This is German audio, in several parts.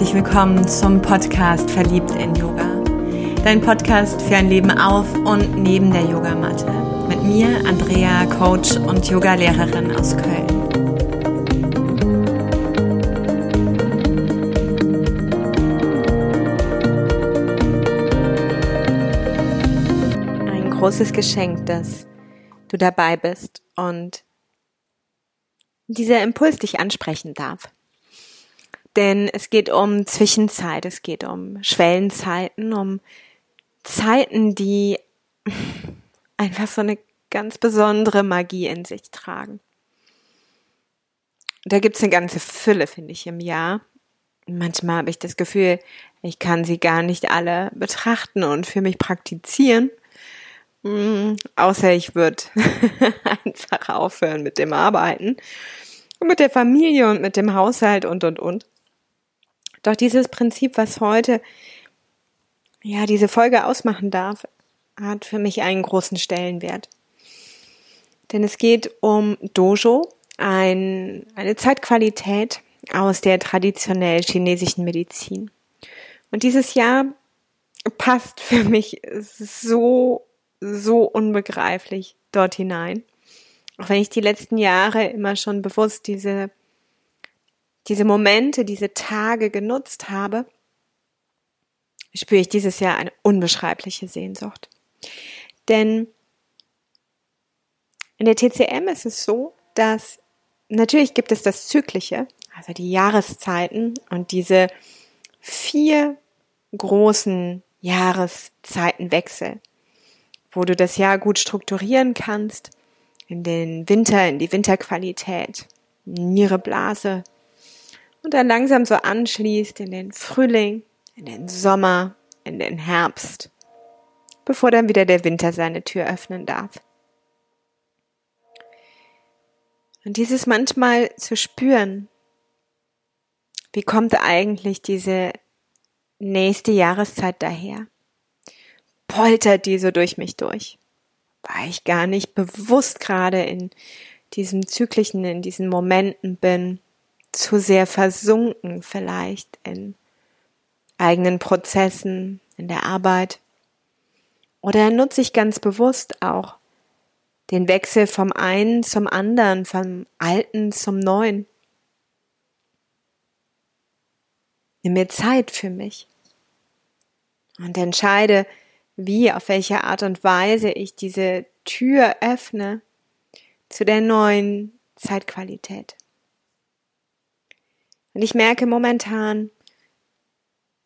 herzlich willkommen zum Podcast Verliebt in Yoga. Dein Podcast für ein Leben auf und neben der Yogamatte. Mit mir, Andrea, Coach und Yogalehrerin aus Köln. Ein großes Geschenk, dass du dabei bist und dieser Impuls dich ansprechen darf. Denn es geht um Zwischenzeit, es geht um Schwellenzeiten, um Zeiten, die einfach so eine ganz besondere Magie in sich tragen. Da gibt's eine ganze Fülle, finde ich, im Jahr. Manchmal habe ich das Gefühl, ich kann sie gar nicht alle betrachten und für mich praktizieren. Mm, außer ich würde einfach aufhören mit dem Arbeiten und mit der Familie und mit dem Haushalt und, und, und. Doch dieses Prinzip, was heute ja diese Folge ausmachen darf, hat für mich einen großen Stellenwert. Denn es geht um Dojo, ein, eine Zeitqualität aus der traditionell chinesischen Medizin. Und dieses Jahr passt für mich so, so unbegreiflich dort hinein. Auch wenn ich die letzten Jahre immer schon bewusst diese diese Momente, diese Tage genutzt habe, spüre ich dieses Jahr eine unbeschreibliche Sehnsucht. Denn in der TCM ist es so, dass natürlich gibt es das Zyklische, also die Jahreszeiten und diese vier großen Jahreszeitenwechsel, wo du das Jahr gut strukturieren kannst, in den Winter, in die Winterqualität, Niere, Blase, und dann langsam so anschließt in den Frühling, in den Sommer, in den Herbst, bevor dann wieder der Winter seine Tür öffnen darf. Und dieses manchmal zu spüren, wie kommt eigentlich diese nächste Jahreszeit daher? Poltert die so durch mich durch? Weil ich gar nicht bewusst gerade in diesem zyklischen, in diesen Momenten bin, zu sehr versunken vielleicht in eigenen Prozessen, in der Arbeit. Oder nutze ich ganz bewusst auch den Wechsel vom einen zum anderen, vom alten zum neuen. Nimm mir Zeit für mich und entscheide, wie, auf welche Art und Weise ich diese Tür öffne zu der neuen Zeitqualität. Und ich merke momentan,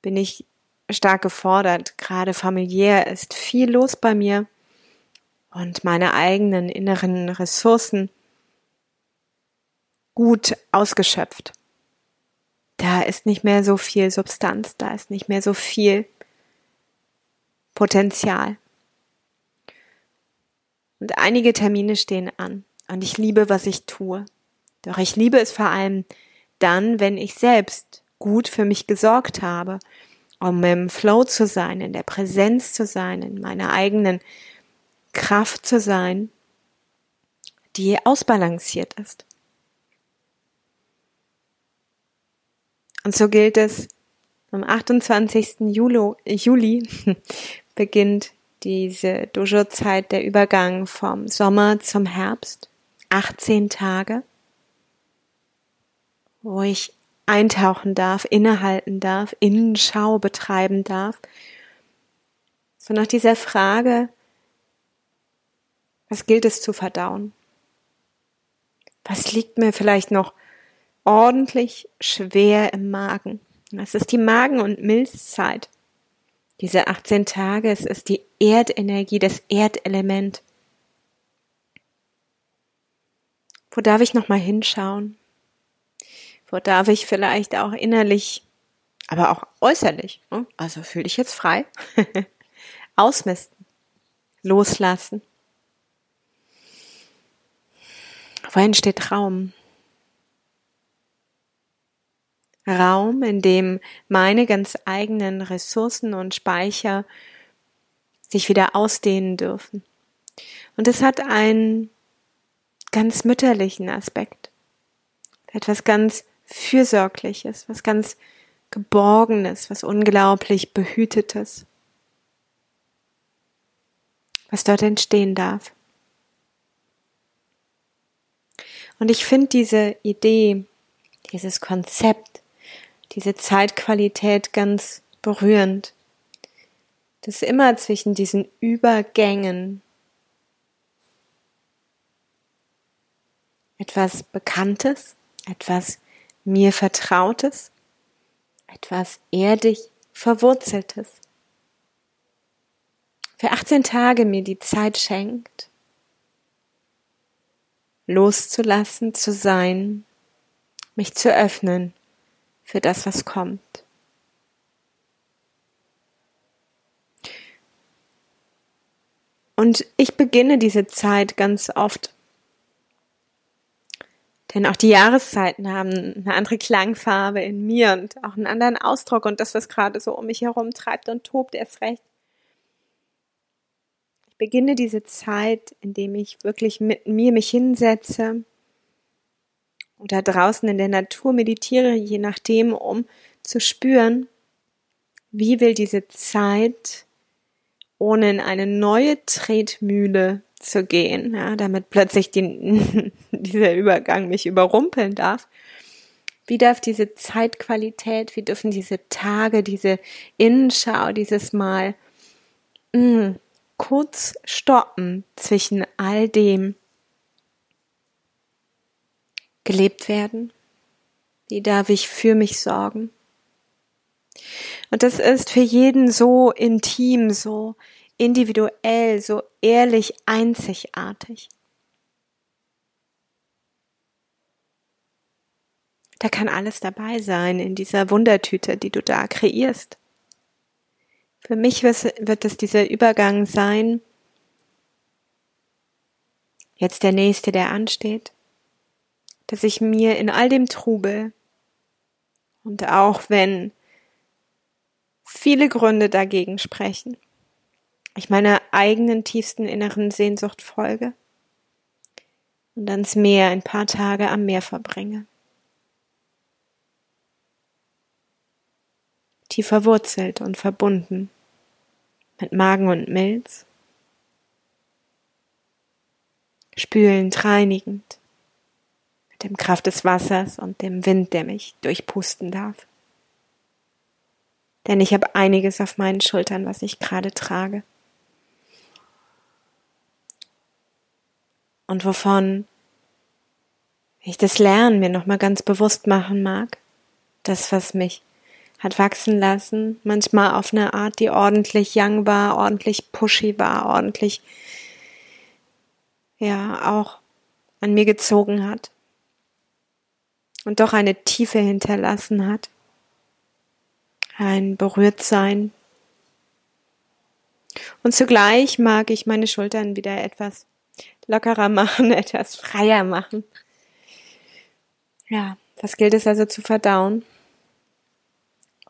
bin ich stark gefordert. Gerade familiär ist viel los bei mir und meine eigenen inneren Ressourcen gut ausgeschöpft. Da ist nicht mehr so viel Substanz, da ist nicht mehr so viel Potenzial. Und einige Termine stehen an und ich liebe, was ich tue. Doch ich liebe es vor allem, dann, wenn ich selbst gut für mich gesorgt habe, um im Flow zu sein, in der Präsenz zu sein, in meiner eigenen Kraft zu sein, die ausbalanciert ist. Und so gilt es, am 28. Juli, Juli beginnt diese Dojo-Zeit, der Übergang vom Sommer zum Herbst. 18 Tage wo ich eintauchen darf, innehalten darf, Innenschau betreiben darf. So nach dieser Frage, was gilt es zu verdauen? Was liegt mir vielleicht noch ordentlich schwer im Magen? Es ist die Magen- und Milzzeit. Diese 18 Tage, es ist die Erdenergie, das Erdelement. Wo darf ich nochmal hinschauen? Wo darf ich vielleicht auch innerlich, aber auch äußerlich, ne? also fühle dich jetzt frei, ausmisten, loslassen. Wo entsteht Raum? Raum, in dem meine ganz eigenen Ressourcen und Speicher sich wieder ausdehnen dürfen. Und es hat einen ganz mütterlichen Aspekt. Etwas ganz Fürsorgliches, was ganz Geborgenes, was unglaublich Behütetes, was dort entstehen darf. Und ich finde diese Idee, dieses Konzept, diese Zeitqualität ganz berührend, dass immer zwischen diesen Übergängen etwas Bekanntes, etwas mir Vertrautes, etwas erdig Verwurzeltes. Für 18 Tage mir die Zeit schenkt, loszulassen, zu sein, mich zu öffnen für das, was kommt. Und ich beginne diese Zeit ganz oft denn auch die Jahreszeiten haben eine andere Klangfarbe in mir und auch einen anderen Ausdruck und das, was gerade so um mich herum treibt und tobt, erst recht. Ich beginne diese Zeit, indem ich wirklich mit mir mich hinsetze oder draußen in der Natur meditiere, je nachdem, um zu spüren, wie will diese Zeit ohne in eine neue Tretmühle zu gehen, ja, damit plötzlich die, dieser Übergang mich überrumpeln darf. Wie darf diese Zeitqualität, wie dürfen diese Tage, diese Innenschau, dieses Mal mh, mm, kurz stoppen zwischen all dem gelebt werden? Wie darf ich für mich sorgen? Und das ist für jeden so intim, so individuell, so ehrlich einzigartig. Da kann alles dabei sein in dieser Wundertüte, die du da kreierst. Für mich wird es dieser Übergang sein, jetzt der nächste, der ansteht, dass ich mir in all dem Trubel und auch wenn viele Gründe dagegen sprechen, ich meiner eigenen tiefsten inneren Sehnsucht folge und ans Meer ein paar Tage am Meer verbringe. Tief verwurzelt und verbunden mit Magen und Milz, spülend, reinigend, mit dem Kraft des Wassers und dem Wind, der mich durchpusten darf. Denn ich habe einiges auf meinen Schultern, was ich gerade trage. Und wovon ich das Lernen mir nochmal ganz bewusst machen mag. Das, was mich hat wachsen lassen, manchmal auf eine Art, die ordentlich young war, ordentlich pushy war, ordentlich, ja, auch an mir gezogen hat und doch eine Tiefe hinterlassen hat, ein Berührtsein. Und zugleich mag ich meine Schultern wieder etwas lockerer machen, etwas freier machen. Ja, das gilt es also zu verdauen,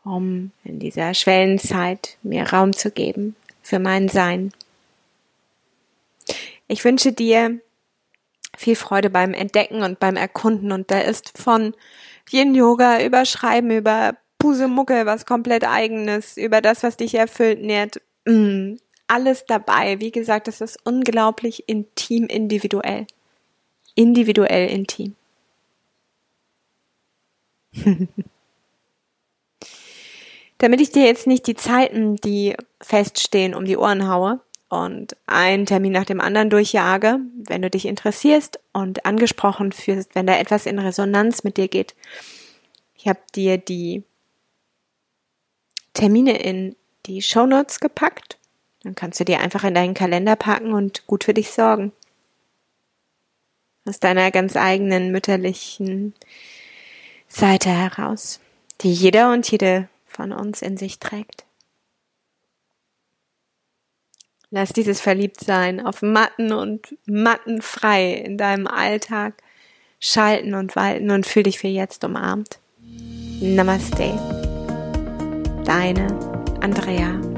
um in dieser Schwellenzeit mir Raum zu geben für mein Sein. Ich wünsche dir viel Freude beim Entdecken und beim Erkunden und da ist von Yin Yoga über Schreiben, über Pusemucke, was komplett eigenes, über das, was dich erfüllt, nährt, mm, alles dabei. Wie gesagt, es ist unglaublich intim, individuell. Individuell intim. Damit ich dir jetzt nicht die Zeiten, die feststehen, um die Ohren haue und einen Termin nach dem anderen durchjage, wenn du dich interessierst und angesprochen fühlst, wenn da etwas in Resonanz mit dir geht. Ich habe dir die Termine in die Show Notes gepackt dann kannst du dir einfach in deinen Kalender packen und gut für dich sorgen. Aus deiner ganz eigenen mütterlichen Seite heraus, die jeder und jede von uns in sich trägt. Lass dieses Verliebtsein auf Matten und Matten frei in deinem Alltag schalten und walten und fühl dich für jetzt umarmt. Namaste. Deine Andrea.